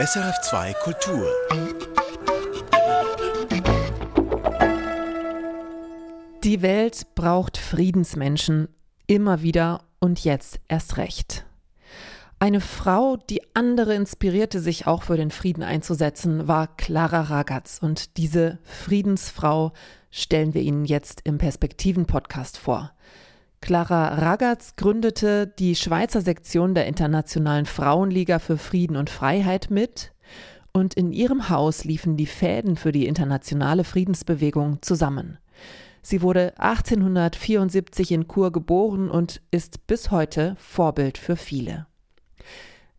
SRF2 Kultur. Die Welt braucht Friedensmenschen immer wieder und jetzt erst recht. Eine Frau, die andere inspirierte, sich auch für den Frieden einzusetzen, war Clara Ragaz. Und diese Friedensfrau stellen wir Ihnen jetzt im Perspektiven-Podcast vor. Clara Ragaz gründete die Schweizer Sektion der Internationalen Frauenliga für Frieden und Freiheit mit und in ihrem Haus liefen die Fäden für die internationale Friedensbewegung zusammen. Sie wurde 1874 in Chur geboren und ist bis heute Vorbild für viele.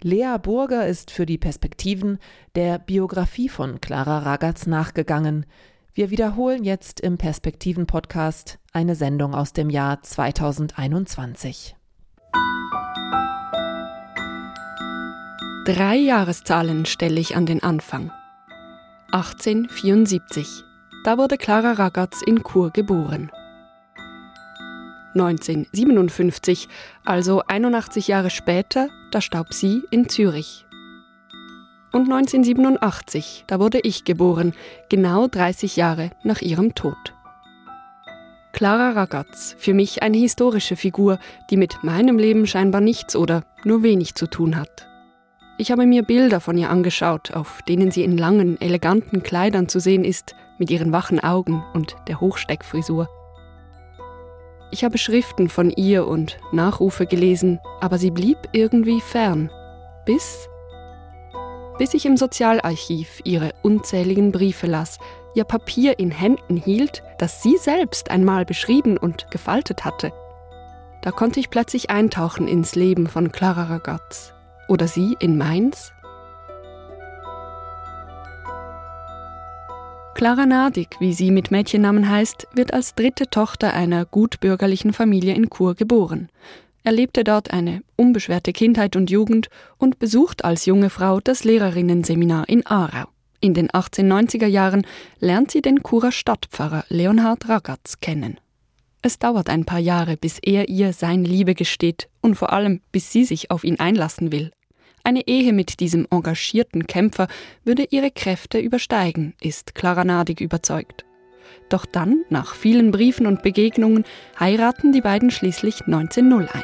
Lea Burger ist für die Perspektiven der Biografie von Clara Ragaz nachgegangen. Wir wiederholen jetzt im Perspektiven-Podcast eine Sendung aus dem Jahr 2021. Drei Jahreszahlen stelle ich an den Anfang. 1874. Da wurde Clara Ragaz in Chur geboren. 1957, also 81 Jahre später, da starb sie in Zürich und 1987, da wurde ich geboren, genau 30 Jahre nach ihrem Tod. Clara Ragaz, für mich eine historische Figur, die mit meinem Leben scheinbar nichts oder nur wenig zu tun hat. Ich habe mir Bilder von ihr angeschaut, auf denen sie in langen, eleganten Kleidern zu sehen ist, mit ihren wachen Augen und der Hochsteckfrisur. Ich habe Schriften von ihr und Nachrufe gelesen, aber sie blieb irgendwie fern, bis bis ich im Sozialarchiv ihre unzähligen Briefe las, ihr Papier in Händen hielt, das sie selbst einmal beschrieben und gefaltet hatte. Da konnte ich plötzlich eintauchen ins Leben von Clara Ragaz. Oder sie in meins? Clara Nadig, wie sie mit Mädchennamen heißt, wird als dritte Tochter einer gutbürgerlichen Familie in Chur geboren. Er lebte dort eine unbeschwerte Kindheit und Jugend und besucht als junge Frau das Lehrerinnenseminar in Aarau. In den 1890er Jahren lernt sie den Churer Stadtpfarrer Leonhard Ragatz kennen. Es dauert ein paar Jahre, bis er ihr sein Liebe gesteht und vor allem, bis sie sich auf ihn einlassen will. Eine Ehe mit diesem engagierten Kämpfer würde ihre Kräfte übersteigen, ist Clara Nadig überzeugt. Doch dann, nach vielen Briefen und Begegnungen, heiraten die beiden schließlich 1901.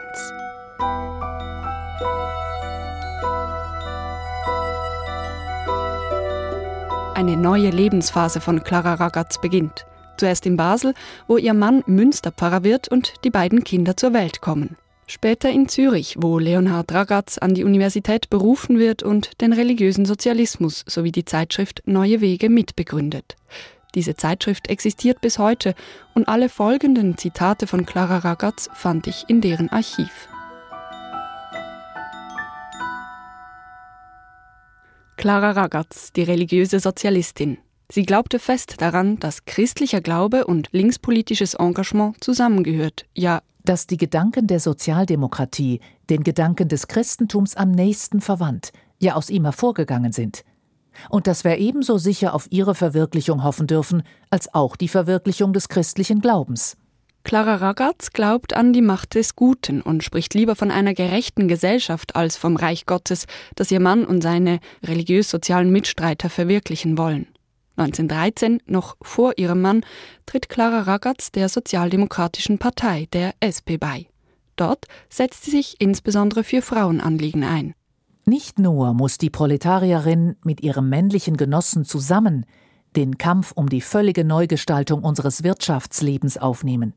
Eine neue Lebensphase von Clara Ragaz beginnt. Zuerst in Basel, wo ihr Mann Münsterpfarrer wird und die beiden Kinder zur Welt kommen. Später in Zürich, wo Leonhard Ragaz an die Universität berufen wird und den religiösen Sozialismus sowie die Zeitschrift Neue Wege mitbegründet. Diese Zeitschrift existiert bis heute und alle folgenden Zitate von Clara Ragaz fand ich in deren Archiv. Clara Ragaz, die religiöse Sozialistin. Sie glaubte fest daran, dass christlicher Glaube und linkspolitisches Engagement zusammengehört, ja, dass die Gedanken der Sozialdemokratie den Gedanken des Christentums am nächsten verwandt, ja aus ihm hervorgegangen sind und dass wir ebenso sicher auf ihre Verwirklichung hoffen dürfen, als auch die Verwirklichung des christlichen Glaubens. Clara Ragaz glaubt an die Macht des Guten und spricht lieber von einer gerechten Gesellschaft als vom Reich Gottes, das ihr Mann und seine religiös-sozialen Mitstreiter verwirklichen wollen. 1913, noch vor ihrem Mann, tritt Clara Ragaz der Sozialdemokratischen Partei, der SP, bei. Dort setzt sie sich insbesondere für Frauenanliegen ein. Nicht nur muss die Proletarierin mit ihrem männlichen Genossen zusammen den Kampf um die völlige Neugestaltung unseres Wirtschaftslebens aufnehmen.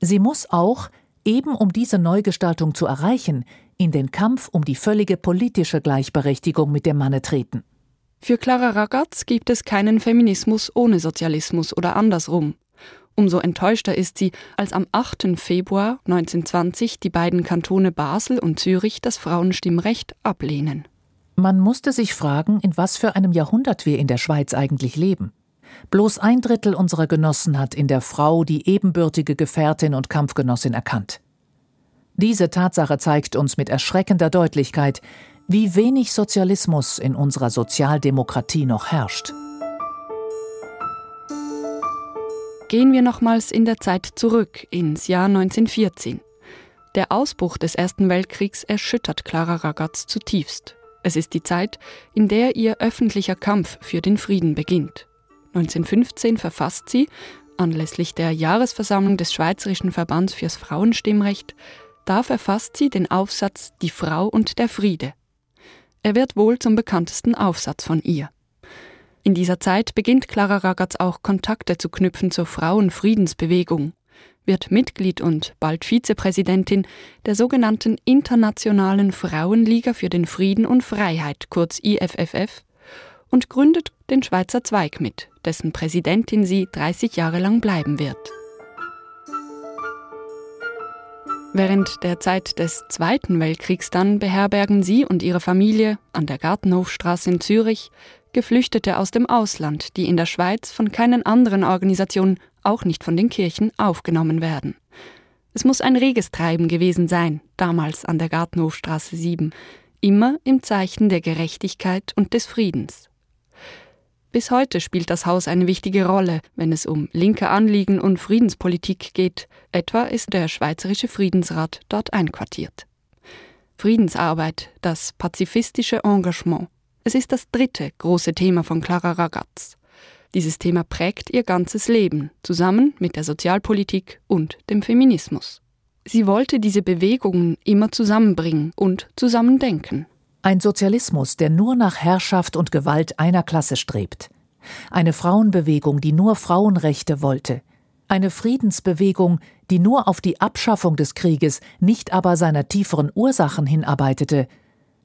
Sie muss auch, eben um diese Neugestaltung zu erreichen, in den Kampf um die völlige politische Gleichberechtigung mit dem Manne treten. Für Clara Ragaz gibt es keinen Feminismus ohne Sozialismus oder andersrum. Umso enttäuschter ist sie, als am 8. Februar 1920 die beiden Kantone Basel und Zürich das Frauenstimmrecht ablehnen. Man musste sich fragen, in was für einem Jahrhundert wir in der Schweiz eigentlich leben. Bloß ein Drittel unserer Genossen hat in der Frau die ebenbürtige Gefährtin und Kampfgenossin erkannt. Diese Tatsache zeigt uns mit erschreckender Deutlichkeit, wie wenig Sozialismus in unserer Sozialdemokratie noch herrscht. Gehen wir nochmals in der Zeit zurück, ins Jahr 1914. Der Ausbruch des Ersten Weltkriegs erschüttert Clara Ragaz zutiefst. Es ist die Zeit, in der ihr öffentlicher Kampf für den Frieden beginnt. 1915 verfasst sie, anlässlich der Jahresversammlung des Schweizerischen Verbands fürs Frauenstimmrecht, da verfasst sie den Aufsatz Die Frau und der Friede. Er wird wohl zum bekanntesten Aufsatz von ihr. In dieser Zeit beginnt Clara Ragaz auch Kontakte zu knüpfen zur Frauenfriedensbewegung, wird Mitglied und bald Vizepräsidentin der sogenannten Internationalen Frauenliga für den Frieden und Freiheit, kurz IFFF, und gründet den Schweizer Zweig mit, dessen Präsidentin sie 30 Jahre lang bleiben wird. Während der Zeit des Zweiten Weltkriegs dann beherbergen sie und ihre Familie an der Gartenhofstraße in Zürich Geflüchtete aus dem Ausland, die in der Schweiz von keinen anderen Organisationen, auch nicht von den Kirchen, aufgenommen werden. Es muss ein reges Treiben gewesen sein, damals an der Gartenhofstraße 7, immer im Zeichen der Gerechtigkeit und des Friedens. Bis heute spielt das Haus eine wichtige Rolle, wenn es um linke Anliegen und Friedenspolitik geht, etwa ist der Schweizerische Friedensrat dort einquartiert. Friedensarbeit, das pazifistische Engagement. Es ist das dritte große Thema von Clara Ragaz. Dieses Thema prägt ihr ganzes Leben, zusammen mit der Sozialpolitik und dem Feminismus. Sie wollte diese Bewegungen immer zusammenbringen und zusammendenken. Ein Sozialismus, der nur nach Herrschaft und Gewalt einer Klasse strebt. Eine Frauenbewegung, die nur Frauenrechte wollte. Eine Friedensbewegung, die nur auf die Abschaffung des Krieges, nicht aber seiner tieferen Ursachen hinarbeitete.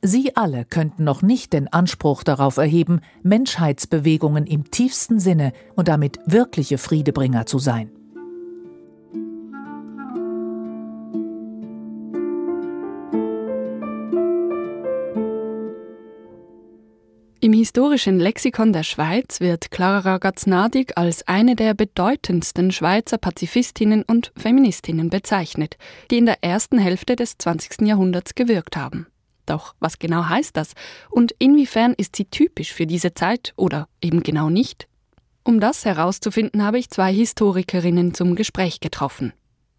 Sie alle könnten noch nicht den Anspruch darauf erheben, Menschheitsbewegungen im tiefsten Sinne und damit wirkliche Friedebringer zu sein. Im historischen Lexikon der Schweiz wird Clara Gaznadig als eine der bedeutendsten Schweizer Pazifistinnen und Feministinnen bezeichnet, die in der ersten Hälfte des 20. Jahrhunderts gewirkt haben. Doch was genau heißt das und inwiefern ist sie typisch für diese Zeit oder eben genau nicht? Um das herauszufinden, habe ich zwei Historikerinnen zum Gespräch getroffen.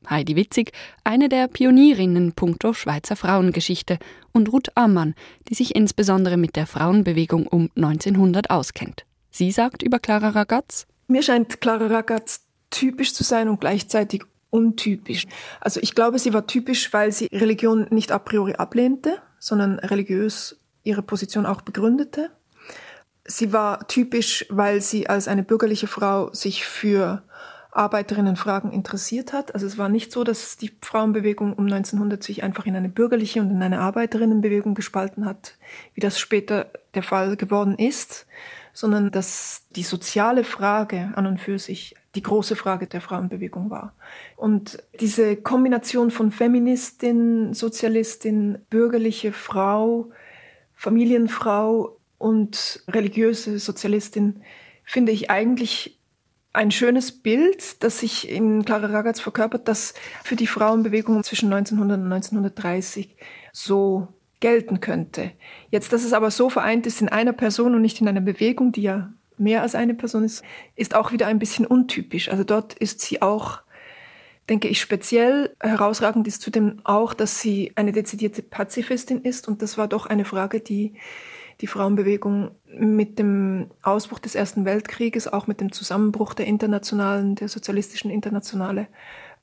Heidi Witzig, eine der Pionierinnen puncto Schweizer Frauengeschichte, und Ruth Ammann, die sich insbesondere mit der Frauenbewegung um 1900 auskennt. Sie sagt über Clara Ragaz: Mir scheint Clara Ragaz typisch zu sein und gleichzeitig untypisch. Also ich glaube, sie war typisch, weil sie Religion nicht a priori ablehnte, sondern religiös ihre Position auch begründete. Sie war typisch, weil sie als eine bürgerliche Frau sich für Arbeiterinnenfragen interessiert hat. Also es war nicht so, dass die Frauenbewegung um 1900 sich einfach in eine bürgerliche und in eine Arbeiterinnenbewegung gespalten hat, wie das später der Fall geworden ist, sondern dass die soziale Frage an und für sich die große Frage der Frauenbewegung war. Und diese Kombination von Feministin, Sozialistin, bürgerliche Frau, Familienfrau und religiöse Sozialistin finde ich eigentlich ein schönes Bild, das sich in Clara Ragaz verkörpert, das für die Frauenbewegung zwischen 1900 und 1930 so gelten könnte. Jetzt, dass es aber so vereint ist in einer Person und nicht in einer Bewegung, die ja mehr als eine Person ist, ist auch wieder ein bisschen untypisch. Also dort ist sie auch, denke ich, speziell herausragend ist zudem auch, dass sie eine dezidierte Pazifistin ist und das war doch eine Frage, die die Frauenbewegung mit dem Ausbruch des Ersten Weltkrieges, auch mit dem Zusammenbruch der internationalen, der sozialistischen Internationale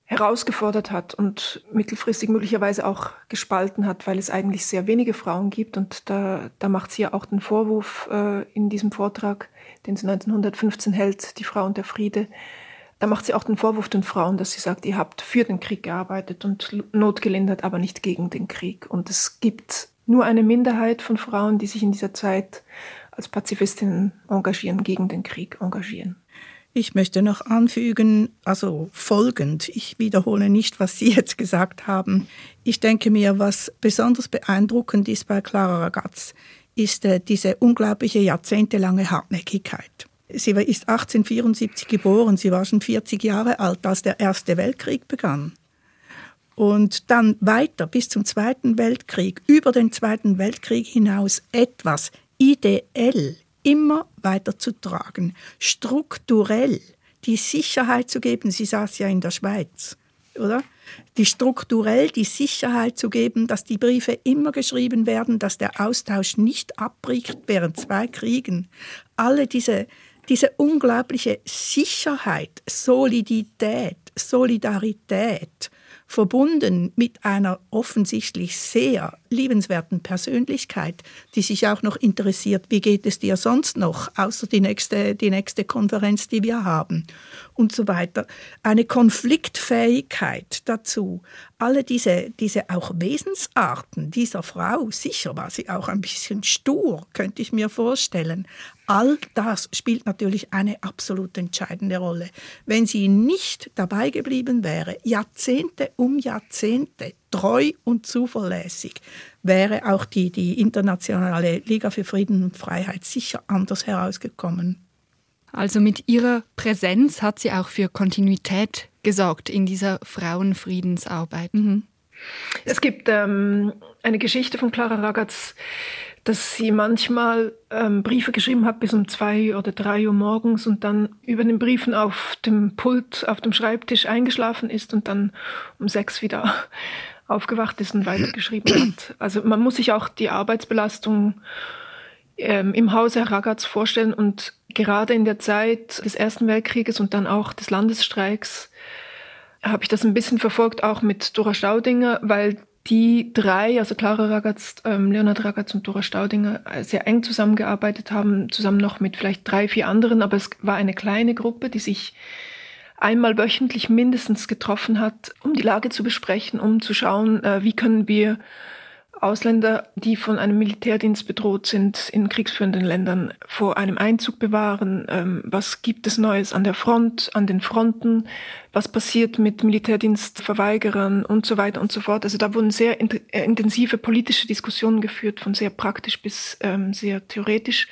herausgefordert hat und mittelfristig möglicherweise auch gespalten hat, weil es eigentlich sehr wenige Frauen gibt. Und da, da macht sie ja auch den Vorwurf äh, in diesem Vortrag, den sie 1915 hält, die Frau und der Friede. Da macht sie auch den Vorwurf den Frauen, dass sie sagt, ihr habt für den Krieg gearbeitet und Not gelindert, aber nicht gegen den Krieg. Und es gibt nur eine Minderheit von Frauen, die sich in dieser Zeit als Pazifistinnen engagieren, gegen den Krieg engagieren. Ich möchte noch anfügen, also folgend, ich wiederhole nicht, was Sie jetzt gesagt haben. Ich denke mir, was besonders beeindruckend ist bei Clara Ragaz, ist äh, diese unglaubliche jahrzehntelange Hartnäckigkeit. Sie ist 1874 geboren, sie war schon 40 Jahre alt, als der Erste Weltkrieg begann und dann weiter bis zum Zweiten Weltkrieg, über den Zweiten Weltkrieg hinaus etwas ideell immer weiter zu tragen, strukturell die Sicherheit zu geben. Sie saß ja in der Schweiz, oder? Die strukturell die Sicherheit zu geben, dass die Briefe immer geschrieben werden, dass der Austausch nicht abbricht während zwei Kriegen. Alle diese, diese unglaubliche Sicherheit, Solidität, Solidarität, verbunden mit einer offensichtlich sehr liebenswerten Persönlichkeit, die sich auch noch interessiert, wie geht es dir sonst noch, außer die nächste, die nächste Konferenz, die wir haben und so weiter. Eine Konfliktfähigkeit dazu. Alle diese, diese auch Wesensarten dieser Frau, sicher war sie auch ein bisschen stur, könnte ich mir vorstellen. All das spielt natürlich eine absolut entscheidende Rolle. Wenn sie nicht dabei geblieben wäre, Jahrzehnte um Jahrzehnte, treu und zuverlässig, wäre auch die, die internationale Liga für Frieden und Freiheit sicher anders herausgekommen. Also mit ihrer Präsenz hat sie auch für Kontinuität gesorgt in dieser Frauenfriedensarbeit. Mhm. Es gibt ähm, eine Geschichte von Clara Ragaz, dass sie manchmal ähm, Briefe geschrieben hat bis um zwei oder drei Uhr morgens und dann über den Briefen auf dem Pult, auf dem Schreibtisch eingeschlafen ist und dann um sechs wieder aufgewacht ist und weitergeschrieben hat. Also man muss sich auch die Arbeitsbelastung ähm, im Hause Herr Ragaz vorstellen und gerade in der Zeit des Ersten Weltkrieges und dann auch des Landesstreiks habe ich das ein bisschen verfolgt, auch mit Dora Staudinger, weil die drei, also Clara Ragaz, ähm, Leonhard Ragaz und Dora Staudinger, äh, sehr eng zusammengearbeitet haben, zusammen noch mit vielleicht drei, vier anderen, aber es war eine kleine Gruppe, die sich einmal wöchentlich mindestens getroffen hat, um die Lage zu besprechen, um zu schauen, äh, wie können wir Ausländer, die von einem Militärdienst bedroht sind, in kriegsführenden Ländern vor einem Einzug bewahren. Ähm, was gibt es Neues an der Front, an den Fronten? Was passiert mit Militärdienstverweigerern und so weiter und so fort? Also da wurden sehr äh, intensive politische Diskussionen geführt, von sehr praktisch bis ähm, sehr theoretisch.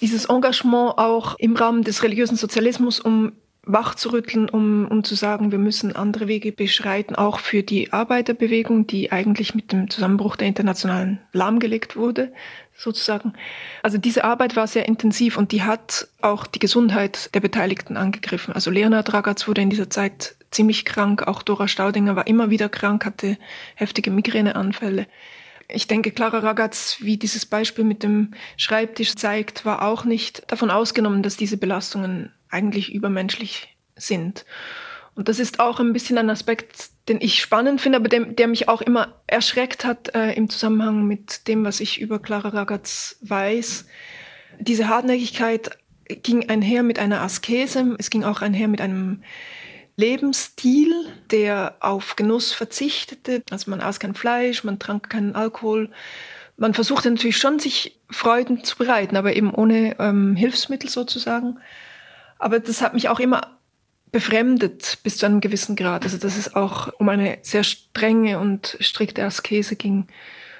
Dieses Engagement auch im Rahmen des religiösen Sozialismus, um wach zu rütteln, um, um zu sagen, wir müssen andere Wege beschreiten, auch für die Arbeiterbewegung, die eigentlich mit dem Zusammenbruch der Internationalen lahmgelegt wurde, sozusagen. Also diese Arbeit war sehr intensiv und die hat auch die Gesundheit der Beteiligten angegriffen. Also Leonhard Ragaz wurde in dieser Zeit ziemlich krank, auch Dora Staudinger war immer wieder krank, hatte heftige Migräneanfälle. Ich denke, Clara Ragaz, wie dieses Beispiel mit dem Schreibtisch zeigt, war auch nicht davon ausgenommen, dass diese Belastungen eigentlich übermenschlich sind. Und das ist auch ein bisschen ein Aspekt, den ich spannend finde, aber der, der mich auch immer erschreckt hat äh, im Zusammenhang mit dem, was ich über Clara Ragaz weiß. Diese Hartnäckigkeit ging einher mit einer Askese, es ging auch einher mit einem Lebensstil, der auf Genuss verzichtete. Also man aß kein Fleisch, man trank keinen Alkohol. Man versuchte natürlich schon, sich Freuden zu bereiten, aber eben ohne ähm, Hilfsmittel sozusagen. Aber das hat mich auch immer befremdet bis zu einem gewissen Grad. Also dass es auch um eine sehr strenge und strikte Askese ging,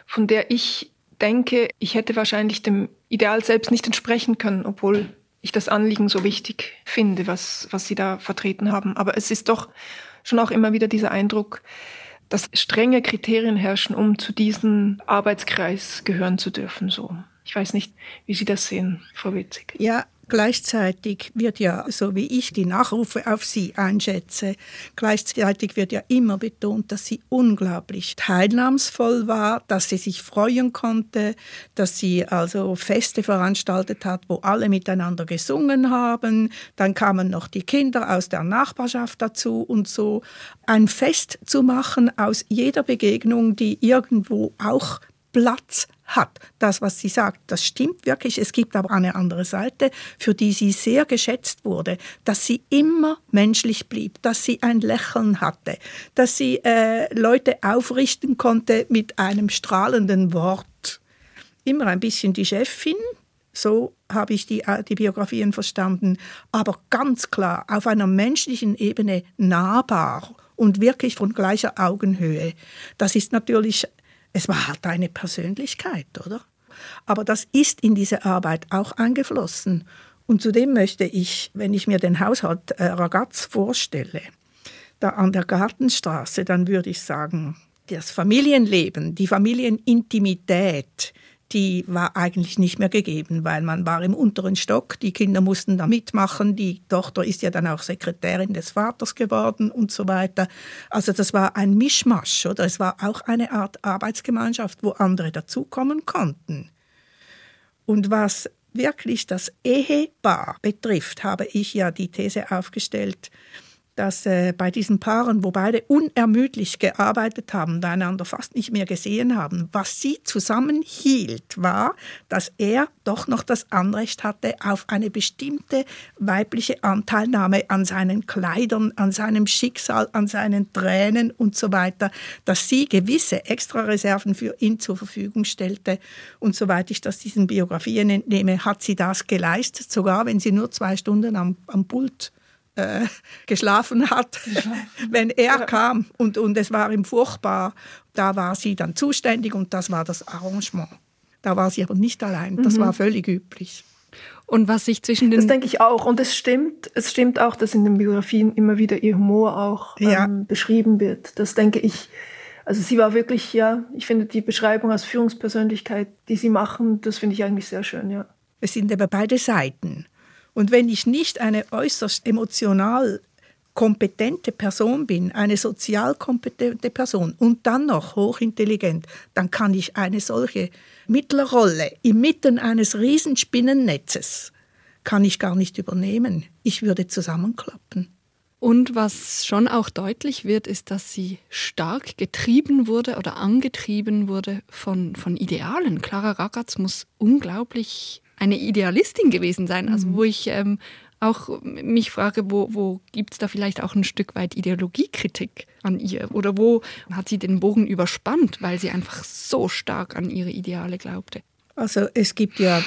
von der ich denke, ich hätte wahrscheinlich dem Ideal selbst nicht entsprechen können, obwohl ich das Anliegen so wichtig finde, was, was Sie da vertreten haben. Aber es ist doch schon auch immer wieder dieser Eindruck, dass strenge Kriterien herrschen, um zu diesem Arbeitskreis gehören zu dürfen. So. Ich weiß nicht, wie Sie das sehen, Frau Witzig. Ja, Gleichzeitig wird ja, so wie ich die Nachrufe auf sie einschätze, gleichzeitig wird ja immer betont, dass sie unglaublich teilnahmsvoll war, dass sie sich freuen konnte, dass sie also Feste veranstaltet hat, wo alle miteinander gesungen haben. Dann kamen noch die Kinder aus der Nachbarschaft dazu und so. Ein Fest zu machen aus jeder Begegnung, die irgendwo auch Platz hat. Das, was sie sagt, das stimmt wirklich. Es gibt aber eine andere Seite, für die sie sehr geschätzt wurde, dass sie immer menschlich blieb, dass sie ein Lächeln hatte, dass sie äh, Leute aufrichten konnte mit einem strahlenden Wort. Immer ein bisschen die Chefin, so habe ich die, äh, die Biografien verstanden, aber ganz klar auf einer menschlichen Ebene nahbar und wirklich von gleicher Augenhöhe. Das ist natürlich es war halt eine Persönlichkeit, oder? Aber das ist in diese Arbeit auch eingeflossen. Und zudem möchte ich, wenn ich mir den Haushalt äh, Ragaz vorstelle, da an der Gartenstraße, dann würde ich sagen, das Familienleben, die Familienintimität, die war eigentlich nicht mehr gegeben, weil man war im unteren Stock, die Kinder mussten da mitmachen, die Tochter ist ja dann auch Sekretärin des Vaters geworden und so weiter. Also das war ein Mischmasch, oder? Es war auch eine Art Arbeitsgemeinschaft, wo andere dazukommen konnten. Und was wirklich das Ehepaar betrifft, habe ich ja die These aufgestellt, dass äh, bei diesen Paaren, wo beide unermüdlich gearbeitet haben, einander fast nicht mehr gesehen haben, was sie zusammenhielt, war, dass er doch noch das Anrecht hatte auf eine bestimmte weibliche Anteilnahme an seinen Kleidern, an seinem Schicksal, an seinen Tränen und so weiter, dass sie gewisse Extrareserven für ihn zur Verfügung stellte. Und soweit ich das diesen Biografien entnehme, hat sie das geleistet, sogar wenn sie nur zwei Stunden am, am Pult äh, geschlafen hat, wenn er ja. kam. Und, und es war ihm furchtbar. Da war sie dann zuständig und das war das Arrangement. Da war sie aber nicht allein. Das mhm. war völlig üblich. Und was sich zwischen den. Das denke ich auch. Und es stimmt, es stimmt auch, dass in den Biografien immer wieder ihr Humor auch ähm, ja. beschrieben wird. Das denke ich. Also sie war wirklich, ja, ich finde die Beschreibung als Führungspersönlichkeit, die sie machen, das finde ich eigentlich sehr schön, ja. Es sind aber beide Seiten. Und wenn ich nicht eine äußerst emotional kompetente Person bin, eine sozial kompetente Person und dann noch hochintelligent, dann kann ich eine solche Mittlerrolle inmitten eines Riesenspinnennetzes kann ich gar nicht übernehmen. Ich würde zusammenklappen. Und was schon auch deutlich wird, ist, dass sie stark getrieben wurde oder angetrieben wurde von, von Idealen. Clara Ragaz muss unglaublich eine Idealistin gewesen sein. Also mhm. wo ich ähm, auch mich frage, wo, wo gibt es da vielleicht auch ein Stück weit Ideologiekritik an ihr? Oder wo hat sie den Bogen überspannt, weil sie einfach so stark an ihre Ideale glaubte? Also es gibt ja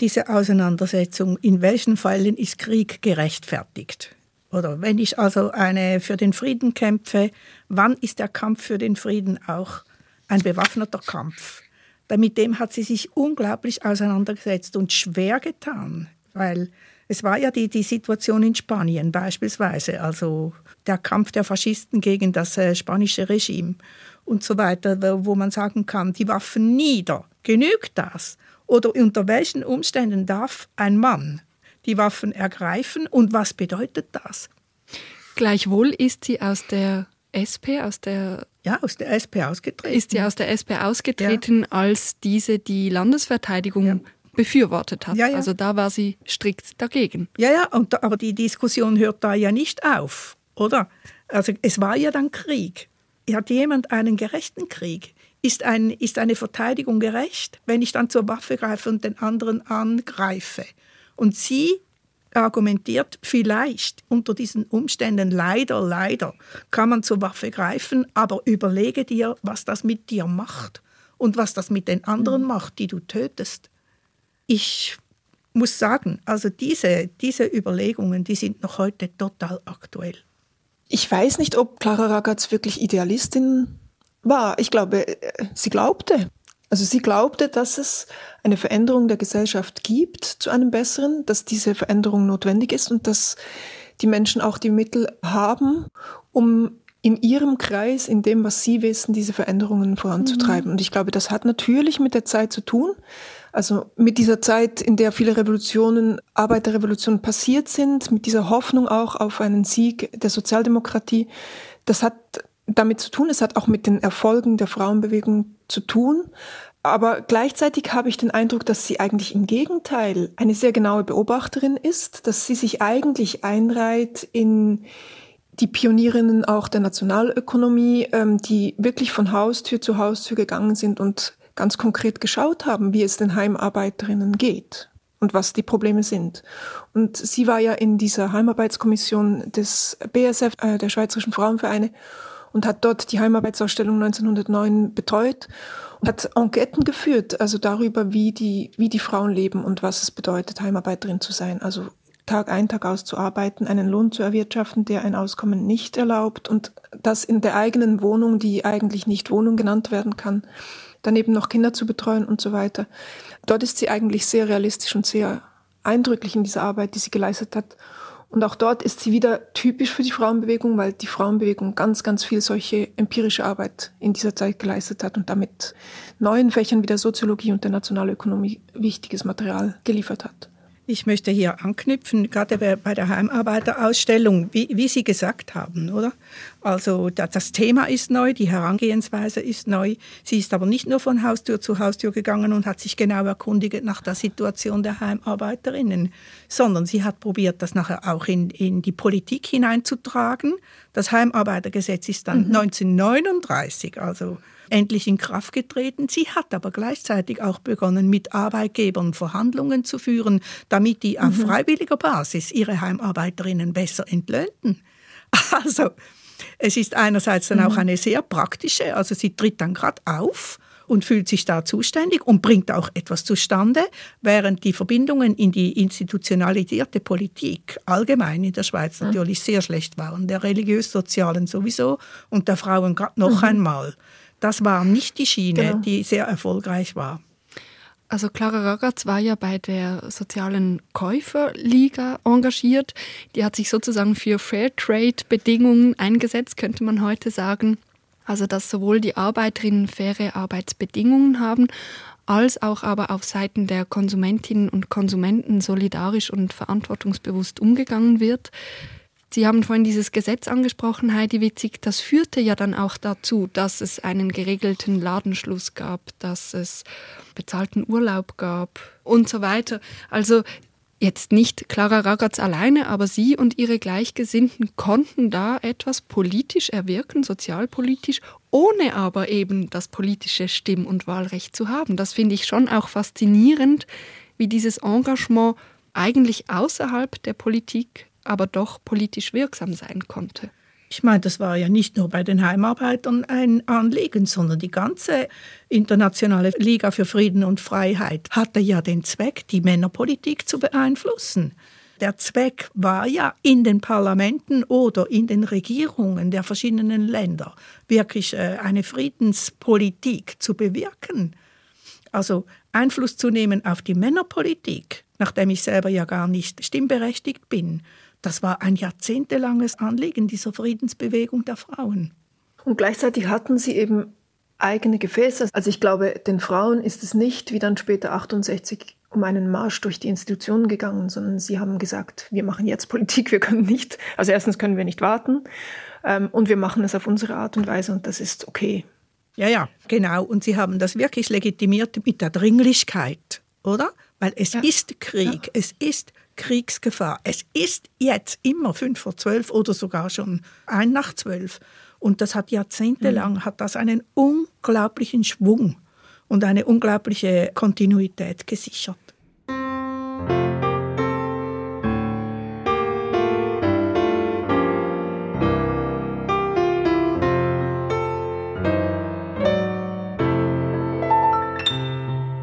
diese Auseinandersetzung, in welchen Fällen ist Krieg gerechtfertigt? Oder wenn ich also eine für den Frieden kämpfe, wann ist der Kampf für den Frieden auch ein bewaffneter Kampf? Mit dem hat sie sich unglaublich auseinandergesetzt und schwer getan, weil es war ja die, die Situation in Spanien beispielsweise, also der Kampf der Faschisten gegen das äh, spanische Regime und so weiter, wo man sagen kann, die Waffen nieder. Genügt das? Oder unter welchen Umständen darf ein Mann die Waffen ergreifen und was bedeutet das? Gleichwohl ist sie aus der SP, aus der ja, aus der SP ausgetreten. Ist sie aus der SP ausgetreten, ja. als diese die Landesverteidigung ja. befürwortet hat. Ja, also da war sie strikt dagegen. Ja, ja, und, aber die Diskussion hört da ja nicht auf, oder? Also es war ja dann Krieg. Hat jemand einen gerechten Krieg? Ist, ein, ist eine Verteidigung gerecht, wenn ich dann zur Waffe greife und den anderen angreife? Und sie argumentiert, vielleicht unter diesen Umständen, leider, leider, kann man zur Waffe greifen, aber überlege dir, was das mit dir macht und was das mit den anderen mhm. macht, die du tötest. Ich muss sagen, also diese, diese Überlegungen, die sind noch heute total aktuell. Ich weiß nicht, ob Clara Ragaz wirklich Idealistin war. Ich glaube, äh, sie glaubte. Also sie glaubte, dass es eine Veränderung der Gesellschaft gibt zu einem Besseren, dass diese Veränderung notwendig ist und dass die Menschen auch die Mittel haben, um in ihrem Kreis, in dem, was sie wissen, diese Veränderungen voranzutreiben. Mhm. Und ich glaube, das hat natürlich mit der Zeit zu tun. Also mit dieser Zeit, in der viele Revolutionen, Arbeiterrevolutionen passiert sind, mit dieser Hoffnung auch auf einen Sieg der Sozialdemokratie. Das hat damit zu tun. Es hat auch mit den Erfolgen der Frauenbewegung zu tun. Aber gleichzeitig habe ich den Eindruck, dass sie eigentlich im Gegenteil eine sehr genaue Beobachterin ist, dass sie sich eigentlich einreiht in die Pionierinnen auch der Nationalökonomie, ähm, die wirklich von Haustür zu Haustür gegangen sind und ganz konkret geschaut haben, wie es den Heimarbeiterinnen geht und was die Probleme sind. Und sie war ja in dieser Heimarbeitskommission des BSF, äh, der Schweizerischen Frauenvereine, und hat dort die Heimarbeitsausstellung 1909 betreut und hat Enqueten geführt, also darüber, wie die, wie die Frauen leben und was es bedeutet, Heimarbeiterin zu sein. Also Tag ein, Tag aus zu arbeiten, einen Lohn zu erwirtschaften, der ein Auskommen nicht erlaubt und das in der eigenen Wohnung, die eigentlich nicht Wohnung genannt werden kann, daneben noch Kinder zu betreuen und so weiter. Dort ist sie eigentlich sehr realistisch und sehr eindrücklich in dieser Arbeit, die sie geleistet hat. Und auch dort ist sie wieder typisch für die Frauenbewegung, weil die Frauenbewegung ganz, ganz viel solche empirische Arbeit in dieser Zeit geleistet hat und damit neuen Fächern wie der Soziologie und der Nationalökonomie wichtiges Material geliefert hat. Ich möchte hier anknüpfen, gerade bei der Heimarbeiterausstellung, wie, wie Sie gesagt haben, oder? Also das Thema ist neu, die Herangehensweise ist neu. Sie ist aber nicht nur von Haustür zu Haustür gegangen und hat sich genau erkundigt nach der Situation der Heimarbeiterinnen, sondern sie hat probiert, das nachher auch in, in die Politik hineinzutragen. Das Heimarbeitergesetz ist dann mhm. 1939, also endlich in Kraft getreten. Sie hat aber gleichzeitig auch begonnen, mit Arbeitgebern Verhandlungen zu führen, damit die auf mhm. freiwilliger Basis ihre Heimarbeiterinnen besser entlöhnten. Also, es ist einerseits dann mhm. auch eine sehr praktische, also sie tritt dann gerade auf und fühlt sich da zuständig und bringt auch etwas zustande, während die Verbindungen in die institutionalisierte Politik allgemein in der Schweiz mhm. natürlich sehr schlecht waren, der religiös-sozialen sowieso und der Frauen gerade noch mhm. einmal. Das war nicht die Schiene, genau. die sehr erfolgreich war. Also Clara Ragatz war ja bei der sozialen Käuferliga engagiert. Die hat sich sozusagen für Fairtrade-Bedingungen eingesetzt, könnte man heute sagen. Also dass sowohl die Arbeiterinnen faire Arbeitsbedingungen haben, als auch aber auf Seiten der Konsumentinnen und Konsumenten solidarisch und verantwortungsbewusst umgegangen wird. Sie haben vorhin dieses Gesetz angesprochen, Heidi Witzig. Das führte ja dann auch dazu, dass es einen geregelten Ladenschluss gab, dass es bezahlten Urlaub gab und so weiter. Also jetzt nicht Clara Ragatz alleine, aber sie und ihre Gleichgesinnten konnten da etwas politisch erwirken, sozialpolitisch, ohne aber eben das politische Stimm- und Wahlrecht zu haben. Das finde ich schon auch faszinierend, wie dieses Engagement eigentlich außerhalb der Politik aber doch politisch wirksam sein konnte. Ich meine, das war ja nicht nur bei den Heimarbeitern ein Anliegen, sondern die ganze internationale Liga für Frieden und Freiheit hatte ja den Zweck, die Männerpolitik zu beeinflussen. Der Zweck war ja in den Parlamenten oder in den Regierungen der verschiedenen Länder wirklich äh, eine Friedenspolitik zu bewirken. Also Einfluss zu nehmen auf die Männerpolitik, nachdem ich selber ja gar nicht stimmberechtigt bin das war ein jahrzehntelanges Anliegen dieser Friedensbewegung der Frauen. Und gleichzeitig hatten sie eben eigene Gefäße. Also ich glaube, den Frauen ist es nicht wie dann später 68 um einen Marsch durch die Institutionen gegangen, sondern sie haben gesagt, wir machen jetzt Politik, wir können nicht, also erstens können wir nicht warten ähm, und wir machen es auf unsere Art und Weise und das ist okay. Ja, ja, genau. Und sie haben das wirklich legitimiert mit der Dringlichkeit, oder? Weil es ja. ist Krieg, ja. es ist Kriegsgefahr. Es ist jetzt immer fünf vor zwölf oder sogar schon ein nach zwölf. Und das hat jahrzehntelang, mhm. hat das einen unglaublichen Schwung und eine unglaubliche Kontinuität gesichert.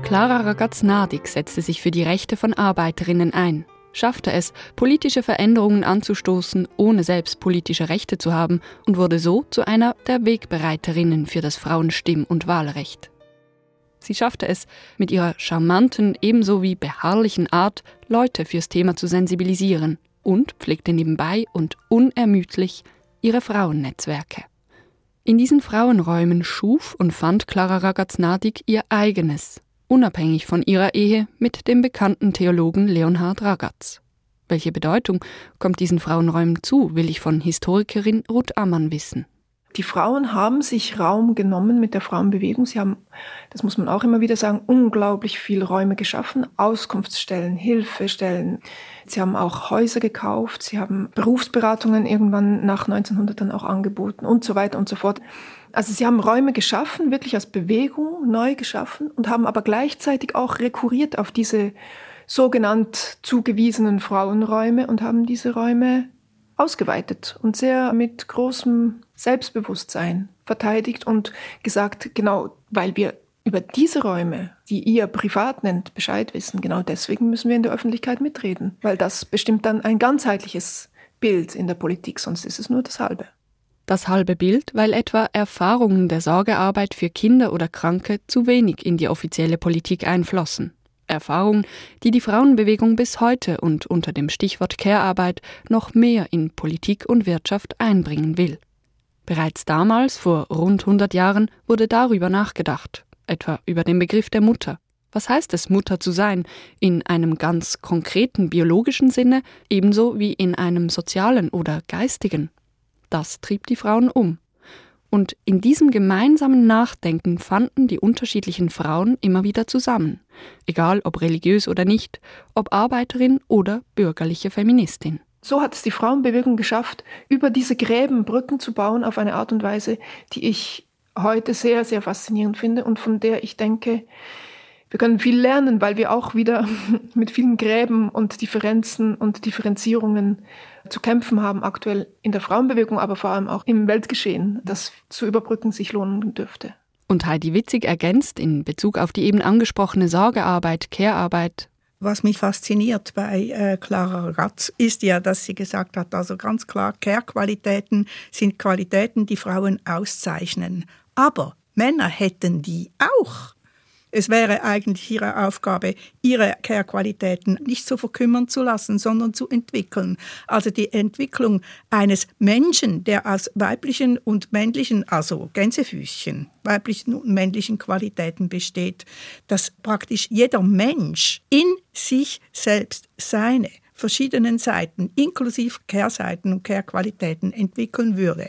Clara Ragaz-Nadig setzte sich für die Rechte von Arbeiterinnen ein schaffte es, politische Veränderungen anzustoßen, ohne selbst politische Rechte zu haben und wurde so zu einer der Wegbereiterinnen für das Frauenstimm- und Wahlrecht. Sie schaffte es, mit ihrer charmanten ebenso wie beharrlichen Art Leute fürs Thema zu sensibilisieren und pflegte nebenbei und unermüdlich ihre Frauennetzwerke. In diesen Frauenräumen schuf und fand Clara Ragaz-Nadig ihr eigenes, unabhängig von ihrer Ehe mit dem bekannten Theologen Leonhard Ragatz. Welche Bedeutung kommt diesen Frauenräumen zu, will ich von Historikerin Ruth Ammann wissen. Die Frauen haben sich Raum genommen mit der Frauenbewegung. Sie haben, das muss man auch immer wieder sagen, unglaublich viele Räume geschaffen, Auskunftsstellen, Hilfestellen. Sie haben auch Häuser gekauft, sie haben Berufsberatungen irgendwann nach 1900 dann auch angeboten und so weiter und so fort. Also sie haben Räume geschaffen, wirklich als Bewegung neu geschaffen und haben aber gleichzeitig auch rekurriert auf diese sogenannt zugewiesenen Frauenräume und haben diese Räume ausgeweitet und sehr mit großem Selbstbewusstsein verteidigt und gesagt, genau weil wir über diese Räume, die ihr privat nennt, Bescheid wissen, genau deswegen müssen wir in der Öffentlichkeit mitreden, weil das bestimmt dann ein ganzheitliches Bild in der Politik, sonst ist es nur das halbe das halbe Bild, weil etwa Erfahrungen der Sorgearbeit für Kinder oder Kranke zu wenig in die offizielle Politik einflossen. Erfahrung, die die Frauenbewegung bis heute und unter dem Stichwort Care-Arbeit noch mehr in Politik und Wirtschaft einbringen will. Bereits damals, vor rund 100 Jahren, wurde darüber nachgedacht, etwa über den Begriff der Mutter. Was heißt es, Mutter zu sein, in einem ganz konkreten biologischen Sinne, ebenso wie in einem sozialen oder geistigen? Das trieb die Frauen um. Und in diesem gemeinsamen Nachdenken fanden die unterschiedlichen Frauen immer wieder zusammen, egal ob religiös oder nicht, ob Arbeiterin oder bürgerliche Feministin. So hat es die Frauenbewegung geschafft, über diese Gräben Brücken zu bauen auf eine Art und Weise, die ich heute sehr, sehr faszinierend finde und von der ich denke, wir können viel lernen, weil wir auch wieder mit vielen Gräben und Differenzen und Differenzierungen zu kämpfen haben, aktuell in der Frauenbewegung, aber vor allem auch im Weltgeschehen, das zu überbrücken sich lohnen dürfte. Und Heidi Witzig ergänzt in Bezug auf die eben angesprochene Sorgearbeit, Care-Arbeit. Was mich fasziniert bei äh, Clara Ratz ist ja, dass sie gesagt hat, also ganz klar, Care-Qualitäten sind Qualitäten, die Frauen auszeichnen. Aber Männer hätten die auch. Es wäre eigentlich ihre Aufgabe, ihre Care-Qualitäten nicht so verkümmern zu lassen, sondern zu entwickeln. Also die Entwicklung eines Menschen, der aus weiblichen und männlichen, also Gänsefüßchen, weiblichen und männlichen Qualitäten besteht, dass praktisch jeder Mensch in sich selbst seine verschiedenen Seiten, inklusive Kehrseiten und Kehrqualitäten, entwickeln würde.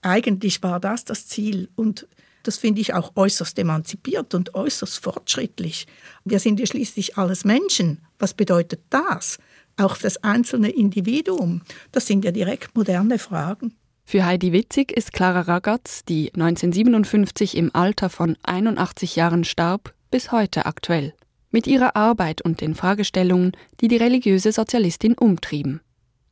Eigentlich war das das Ziel und das finde ich auch äußerst emanzipiert und äußerst fortschrittlich. Wir sind ja schließlich alles Menschen. Was bedeutet das? Auch das einzelne Individuum. Das sind ja direkt moderne Fragen. Für Heidi Witzig ist Clara Ragatz, die 1957 im Alter von 81 Jahren starb, bis heute aktuell. Mit ihrer Arbeit und den Fragestellungen, die die religiöse Sozialistin umtrieben.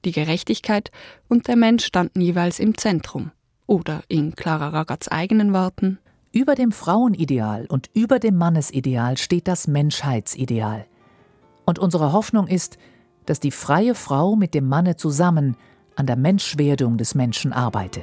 Die Gerechtigkeit und der Mensch standen jeweils im Zentrum. Oder in Clara Ragatz eigenen Worten über dem Frauenideal und über dem Mannesideal steht das Menschheitsideal. Und unsere Hoffnung ist, dass die freie Frau mit dem Manne zusammen an der Menschwerdung des Menschen arbeite.